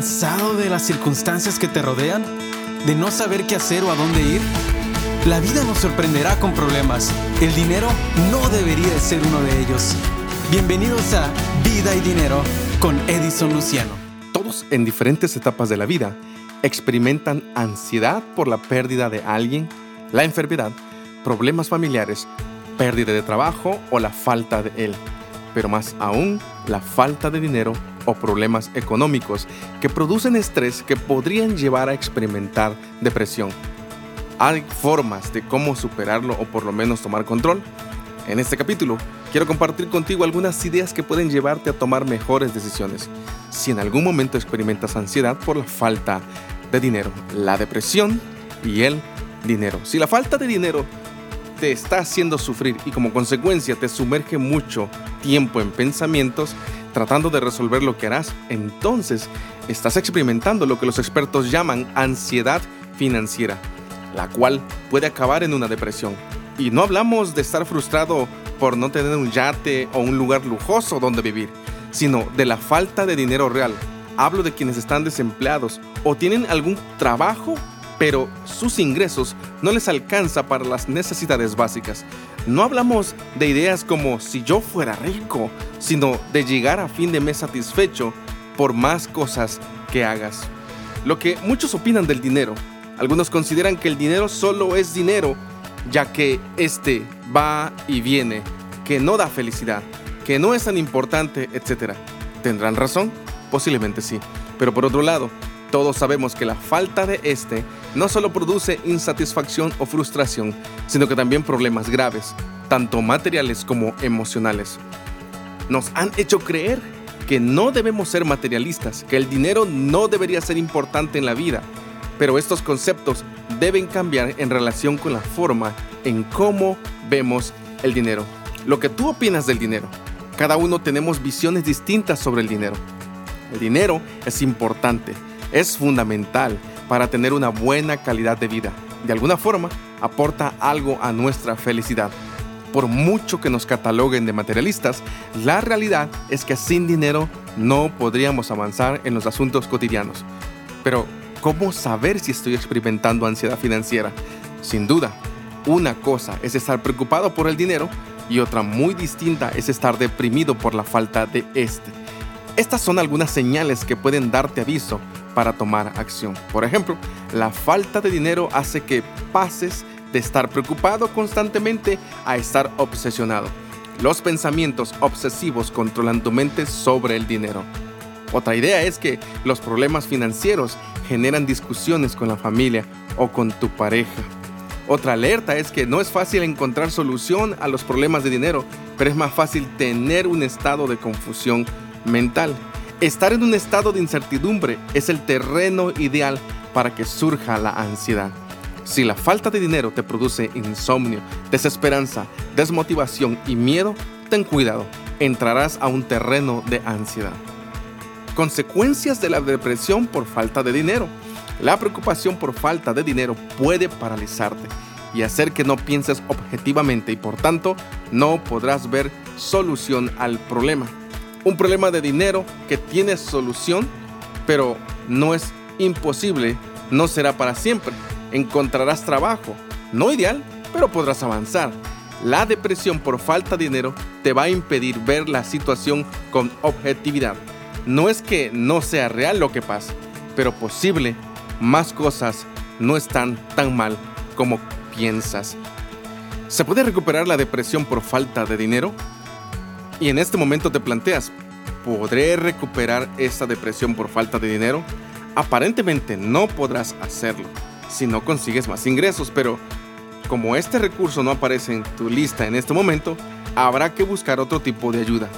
¿Cansado de las circunstancias que te rodean? ¿De no saber qué hacer o a dónde ir? La vida nos sorprenderá con problemas. El dinero no debería de ser uno de ellos. Bienvenidos a Vida y Dinero con Edison Luciano. Todos en diferentes etapas de la vida experimentan ansiedad por la pérdida de alguien, la enfermedad, problemas familiares, pérdida de trabajo o la falta de él. Pero más aún, la falta de dinero o problemas económicos que producen estrés que podrían llevar a experimentar depresión. ¿Hay formas de cómo superarlo o por lo menos tomar control? En este capítulo quiero compartir contigo algunas ideas que pueden llevarte a tomar mejores decisiones. Si en algún momento experimentas ansiedad por la falta de dinero, la depresión y el dinero. Si la falta de dinero te está haciendo sufrir y como consecuencia te sumerge mucho tiempo en pensamientos, tratando de resolver lo que harás, entonces estás experimentando lo que los expertos llaman ansiedad financiera, la cual puede acabar en una depresión. Y no hablamos de estar frustrado por no tener un yate o un lugar lujoso donde vivir, sino de la falta de dinero real. Hablo de quienes están desempleados o tienen algún trabajo, pero sus ingresos no les alcanza para las necesidades básicas. No hablamos de ideas como si yo fuera rico, sino de llegar a fin de mes satisfecho por más cosas que hagas. Lo que muchos opinan del dinero, algunos consideran que el dinero solo es dinero, ya que este va y viene, que no da felicidad, que no es tan importante, etc. ¿Tendrán razón? Posiblemente sí. Pero por otro lado, todos sabemos que la falta de este no solo produce insatisfacción o frustración, sino que también problemas graves, tanto materiales como emocionales. Nos han hecho creer que no debemos ser materialistas, que el dinero no debería ser importante en la vida, pero estos conceptos deben cambiar en relación con la forma en cómo vemos el dinero. Lo que tú opinas del dinero. Cada uno tenemos visiones distintas sobre el dinero. El dinero es importante, es fundamental para tener una buena calidad de vida. De alguna forma, aporta algo a nuestra felicidad. Por mucho que nos cataloguen de materialistas, la realidad es que sin dinero no podríamos avanzar en los asuntos cotidianos. Pero, ¿cómo saber si estoy experimentando ansiedad financiera? Sin duda, una cosa es estar preocupado por el dinero y otra muy distinta es estar deprimido por la falta de este. Estas son algunas señales que pueden darte aviso para tomar acción. Por ejemplo, la falta de dinero hace que pases de estar preocupado constantemente a estar obsesionado. Los pensamientos obsesivos controlan tu mente sobre el dinero. Otra idea es que los problemas financieros generan discusiones con la familia o con tu pareja. Otra alerta es que no es fácil encontrar solución a los problemas de dinero, pero es más fácil tener un estado de confusión mental. Estar en un estado de incertidumbre es el terreno ideal para que surja la ansiedad. Si la falta de dinero te produce insomnio, desesperanza, desmotivación y miedo, ten cuidado, entrarás a un terreno de ansiedad. Consecuencias de la depresión por falta de dinero. La preocupación por falta de dinero puede paralizarte y hacer que no pienses objetivamente y por tanto no podrás ver solución al problema un problema de dinero que tiene solución, pero no es imposible, no será para siempre. Encontrarás trabajo, no ideal, pero podrás avanzar. La depresión por falta de dinero te va a impedir ver la situación con objetividad. No es que no sea real lo que pasa, pero posible, más cosas no están tan mal como piensas. ¿Se puede recuperar la depresión por falta de dinero? Y en este momento te planteas, ¿podré recuperar esta depresión por falta de dinero? Aparentemente no podrás hacerlo si no consigues más ingresos, pero como este recurso no aparece en tu lista en este momento, habrá que buscar otro tipo de ayuda.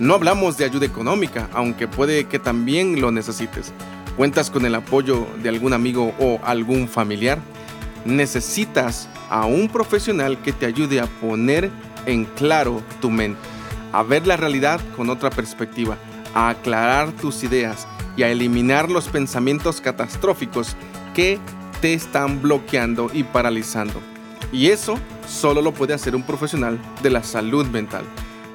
No hablamos de ayuda económica, aunque puede que también lo necesites. ¿Cuentas con el apoyo de algún amigo o algún familiar? Necesitas a un profesional que te ayude a poner en claro tu mente a ver la realidad con otra perspectiva, a aclarar tus ideas y a eliminar los pensamientos catastróficos que te están bloqueando y paralizando. Y eso solo lo puede hacer un profesional de la salud mental.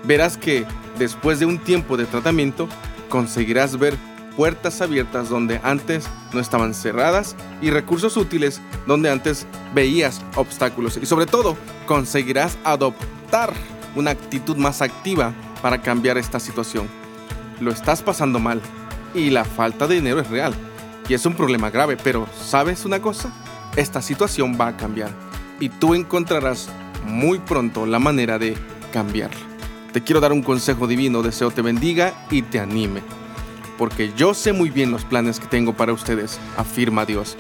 Verás que después de un tiempo de tratamiento conseguirás ver puertas abiertas donde antes no estaban cerradas y recursos útiles donde antes veías obstáculos. Y sobre todo, conseguirás adoptar una actitud más activa para cambiar esta situación. Lo estás pasando mal y la falta de dinero es real y es un problema grave, pero ¿sabes una cosa? Esta situación va a cambiar y tú encontrarás muy pronto la manera de cambiarla. Te quiero dar un consejo divino, deseo te bendiga y te anime porque yo sé muy bien los planes que tengo para ustedes, afirma Dios,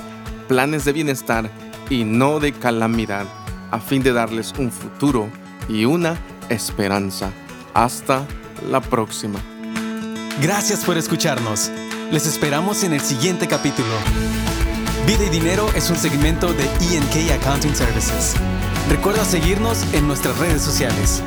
planes de bienestar y no de calamidad, a fin de darles un futuro y una esperanza. Hasta la próxima. Gracias por escucharnos. Les esperamos en el siguiente capítulo. Vida y Dinero es un segmento de ENK Accounting Services. Recuerda seguirnos en nuestras redes sociales.